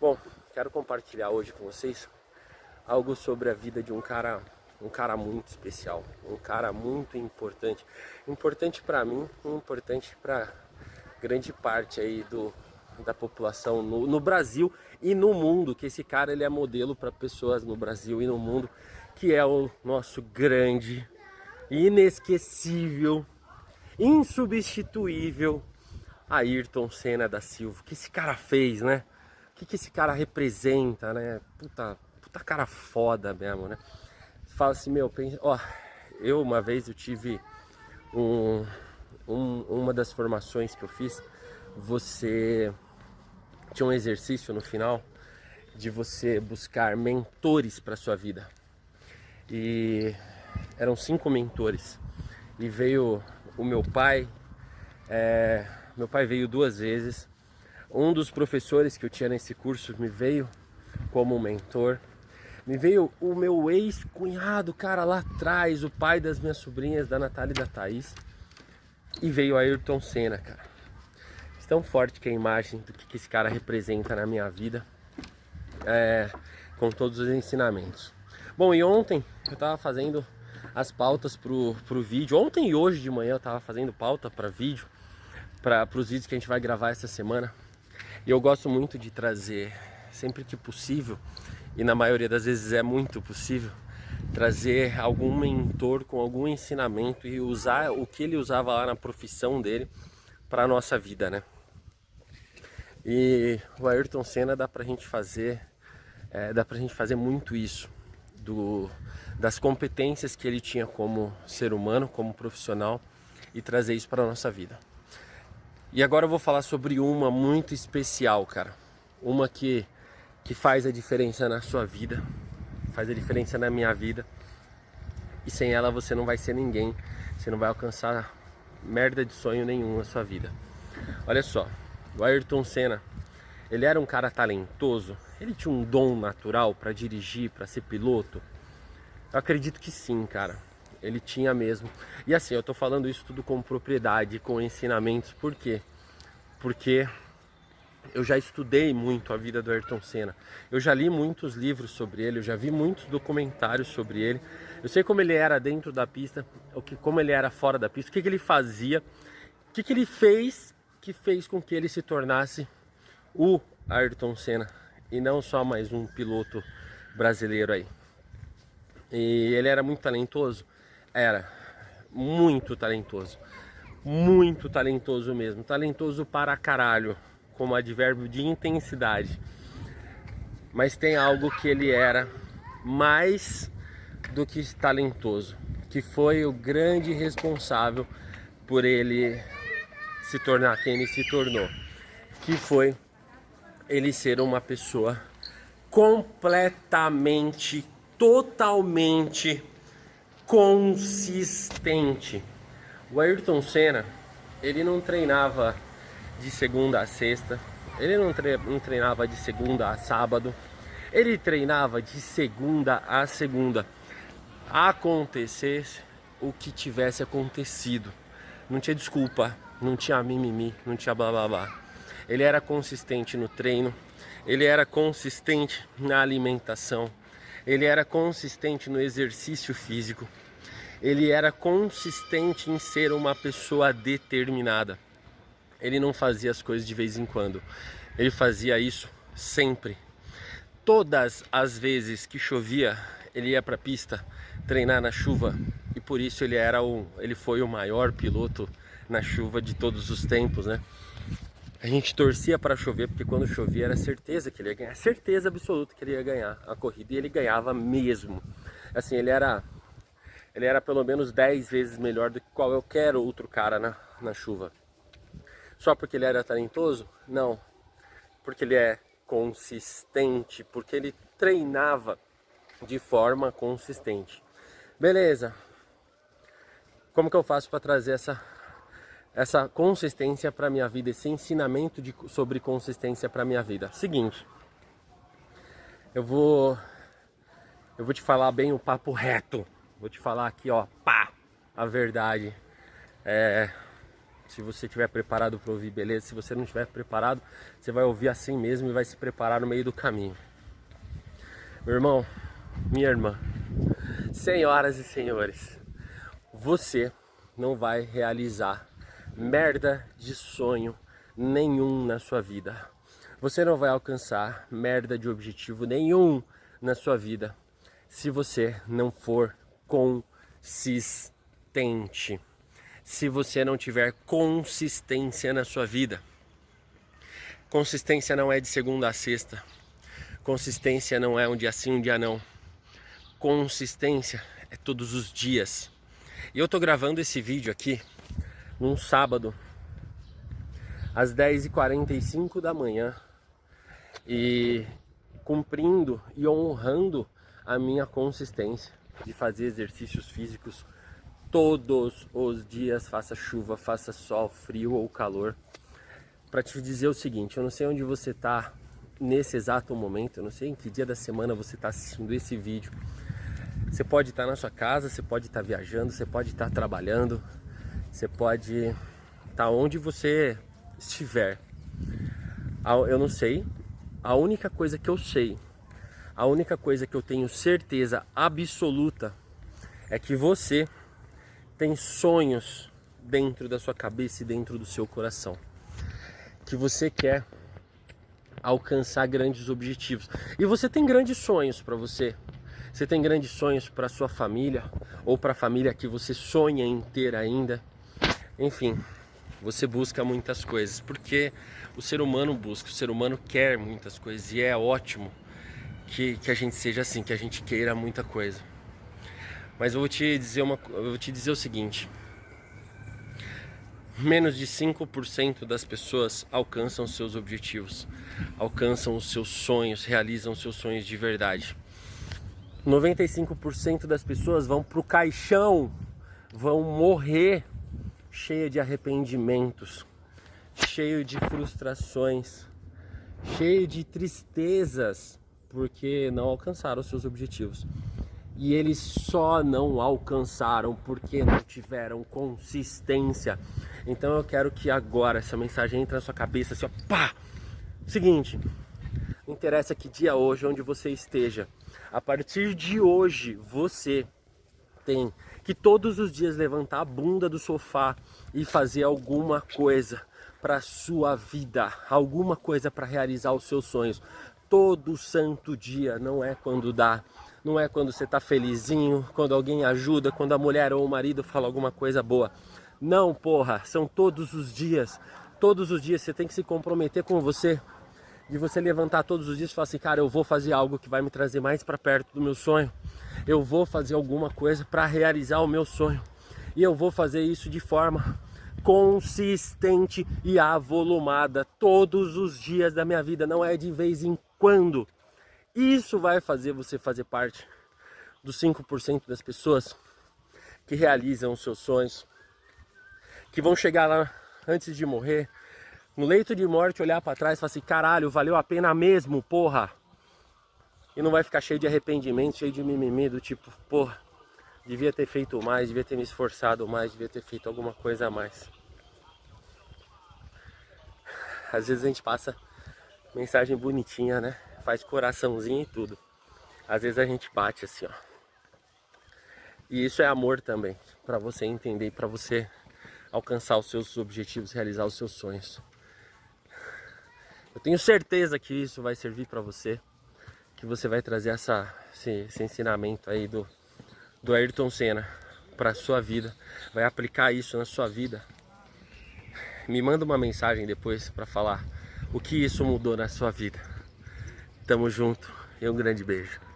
Bom, quero compartilhar hoje com vocês algo sobre a vida de um cara, um cara muito especial, um cara muito importante, importante para mim, importante para grande parte aí do da população no, no, Brasil e no mundo, que esse cara ele é modelo para pessoas no Brasil e no mundo, que é o nosso grande, inesquecível, insubstituível Ayrton Senna da Silva. O que esse cara fez, né? Que, que esse cara representa, né? Puta, puta cara foda mesmo, né? Fala assim, meu, pensa, ó, eu uma vez eu tive um, um, uma das formações que eu fiz, você tinha um exercício no final de você buscar mentores para sua vida. E eram cinco mentores. E veio o meu pai, é, meu pai veio duas vezes. Um dos professores que eu tinha nesse curso me veio como mentor. Me veio o meu ex-cunhado, cara, lá atrás, o pai das minhas sobrinhas, da Natália e da Thaís. E veio Ayrton Senna, cara tão forte que a imagem do que, esse cara representa na minha vida, é, com todos os ensinamentos. Bom, e ontem eu tava fazendo as pautas pro, pro vídeo. Ontem e hoje de manhã eu tava fazendo pauta para vídeo, para os vídeos que a gente vai gravar essa semana. E eu gosto muito de trazer, sempre que possível, e na maioria das vezes é muito possível, trazer algum mentor com algum ensinamento e usar o que ele usava lá na profissão dele para a nossa vida, né? E o Ayrton Senna dá pra gente fazer, é, dá pra gente fazer muito isso, do, das competências que ele tinha como ser humano, como profissional e trazer isso para nossa vida. E agora eu vou falar sobre uma muito especial, cara. Uma que, que faz a diferença na sua vida, faz a diferença na minha vida. E sem ela você não vai ser ninguém, você não vai alcançar merda de sonho nenhum na sua vida. Olha só, o Ayrton Senna, ele era um cara talentoso, ele tinha um dom natural para dirigir, para ser piloto. Eu acredito que sim, cara. Ele tinha mesmo. E assim, eu tô falando isso tudo com propriedade, com ensinamentos, por quê? Porque eu já estudei muito a vida do Ayrton Senna. Eu já li muitos livros sobre ele, eu já vi muitos documentários sobre ele. Eu sei como ele era dentro da pista, o que, como ele era fora da pista, o que, que ele fazia, o que, que ele fez que fez com que ele se tornasse o Ayrton Senna e não só mais um piloto brasileiro aí. E ele era muito talentoso? Era, muito talentoso. Muito talentoso mesmo. Talentoso para caralho, como advérbio de intensidade. Mas tem algo que ele era mais do que talentoso, que foi o grande responsável por ele se tornar quem ele se tornou, que foi ele ser uma pessoa completamente, totalmente consistente. O Ayrton Senna, ele não treinava de segunda a sexta, ele não treinava de segunda a sábado, ele treinava de segunda a segunda. Acontecesse o que tivesse acontecido, não tinha desculpa não tinha mimimi, não tinha blá blá blá. Ele era consistente no treino, ele era consistente na alimentação, ele era consistente no exercício físico, ele era consistente em ser uma pessoa determinada. Ele não fazia as coisas de vez em quando, ele fazia isso sempre. Todas as vezes que chovia, ele ia para a pista treinar na chuva e por isso ele era o, ele foi o maior piloto na chuva de todos os tempos, né? A gente torcia para chover, porque quando chovia era certeza que ele ia ganhar, certeza absoluta que ele ia ganhar a corrida, e ele ganhava mesmo. Assim, ele era ele era pelo menos 10 vezes melhor do que qualquer outro cara na, na chuva. Só porque ele era talentoso? Não. Porque ele é consistente, porque ele treinava de forma consistente. Beleza. Como que eu faço para trazer essa essa consistência para minha vida, esse ensinamento de, sobre consistência para minha vida. Seguinte, eu vou eu vou te falar bem o papo reto. Vou te falar aqui, ó, pá, a verdade. É, Se você estiver preparado para ouvir, beleza. Se você não estiver preparado, você vai ouvir assim mesmo e vai se preparar no meio do caminho. Meu irmão, minha irmã, senhoras e senhores, você não vai realizar merda de sonho nenhum na sua vida. Você não vai alcançar merda de objetivo nenhum na sua vida se você não for consistente. Se você não tiver consistência na sua vida. Consistência não é de segunda a sexta. Consistência não é um dia sim, um dia não. Consistência é todos os dias. E eu tô gravando esse vídeo aqui num sábado, às 10h45 da manhã, e cumprindo e honrando a minha consistência de fazer exercícios físicos todos os dias, faça chuva, faça sol, frio ou calor. Para te dizer o seguinte, eu não sei onde você está nesse exato momento, eu não sei em que dia da semana você está assistindo esse vídeo. Você pode estar tá na sua casa, você pode estar tá viajando, você pode estar tá trabalhando, você pode estar tá onde você estiver. Eu não sei. A única coisa que eu sei, a única coisa que eu tenho certeza absoluta é que você tem sonhos dentro da sua cabeça e dentro do seu coração. Que você quer alcançar grandes objetivos. E você tem grandes sonhos para você. Você tem grandes sonhos para sua família ou para a família que você sonha em ter ainda. Enfim, você busca muitas coisas, porque o ser humano busca, o ser humano quer muitas coisas e é ótimo que, que a gente seja assim, que a gente queira muita coisa. Mas eu vou te dizer, uma, eu vou te dizer o seguinte: menos de 5% das pessoas alcançam seus objetivos, alcançam os seus sonhos, realizam seus sonhos de verdade. 95% das pessoas vão pro caixão, vão morrer cheia de arrependimentos, cheio de frustrações, cheio de tristezas, porque não alcançaram seus objetivos. E eles só não alcançaram porque não tiveram consistência. Então eu quero que agora essa mensagem entre na sua cabeça assim, ó, pá! Seguinte, interessa que dia hoje, onde você esteja. A partir de hoje, você tem que todos os dias levantar a bunda do sofá e fazer alguma coisa para sua vida, alguma coisa para realizar os seus sonhos. Todo santo dia, não é quando dá, não é quando você está felizinho, quando alguém ajuda, quando a mulher ou o marido fala alguma coisa boa. Não, porra, são todos os dias. Todos os dias você tem que se comprometer com você, de você levantar todos os dias e falar assim, cara, eu vou fazer algo que vai me trazer mais para perto do meu sonho eu vou fazer alguma coisa para realizar o meu sonho. E eu vou fazer isso de forma consistente e avolumada todos os dias da minha vida, não é de vez em quando. Isso vai fazer você fazer parte dos 5% das pessoas que realizam os seus sonhos, que vão chegar lá antes de morrer, no leito de morte, olhar para trás e falar assim: caralho, valeu a pena mesmo, porra. E não vai ficar cheio de arrependimento, cheio de mimimi do tipo, porra, devia ter feito mais, devia ter me esforçado mais, devia ter feito alguma coisa a mais. Às vezes a gente passa mensagem bonitinha, né? Faz coraçãozinho e tudo. Às vezes a gente bate assim, ó. E isso é amor também, para você entender para você alcançar os seus objetivos, realizar os seus sonhos. Eu tenho certeza que isso vai servir para você que você vai trazer essa, esse, esse ensinamento aí do, do Ayrton Senna para sua vida, vai aplicar isso na sua vida. Me manda uma mensagem depois para falar o que isso mudou na sua vida. Tamo junto e um grande beijo.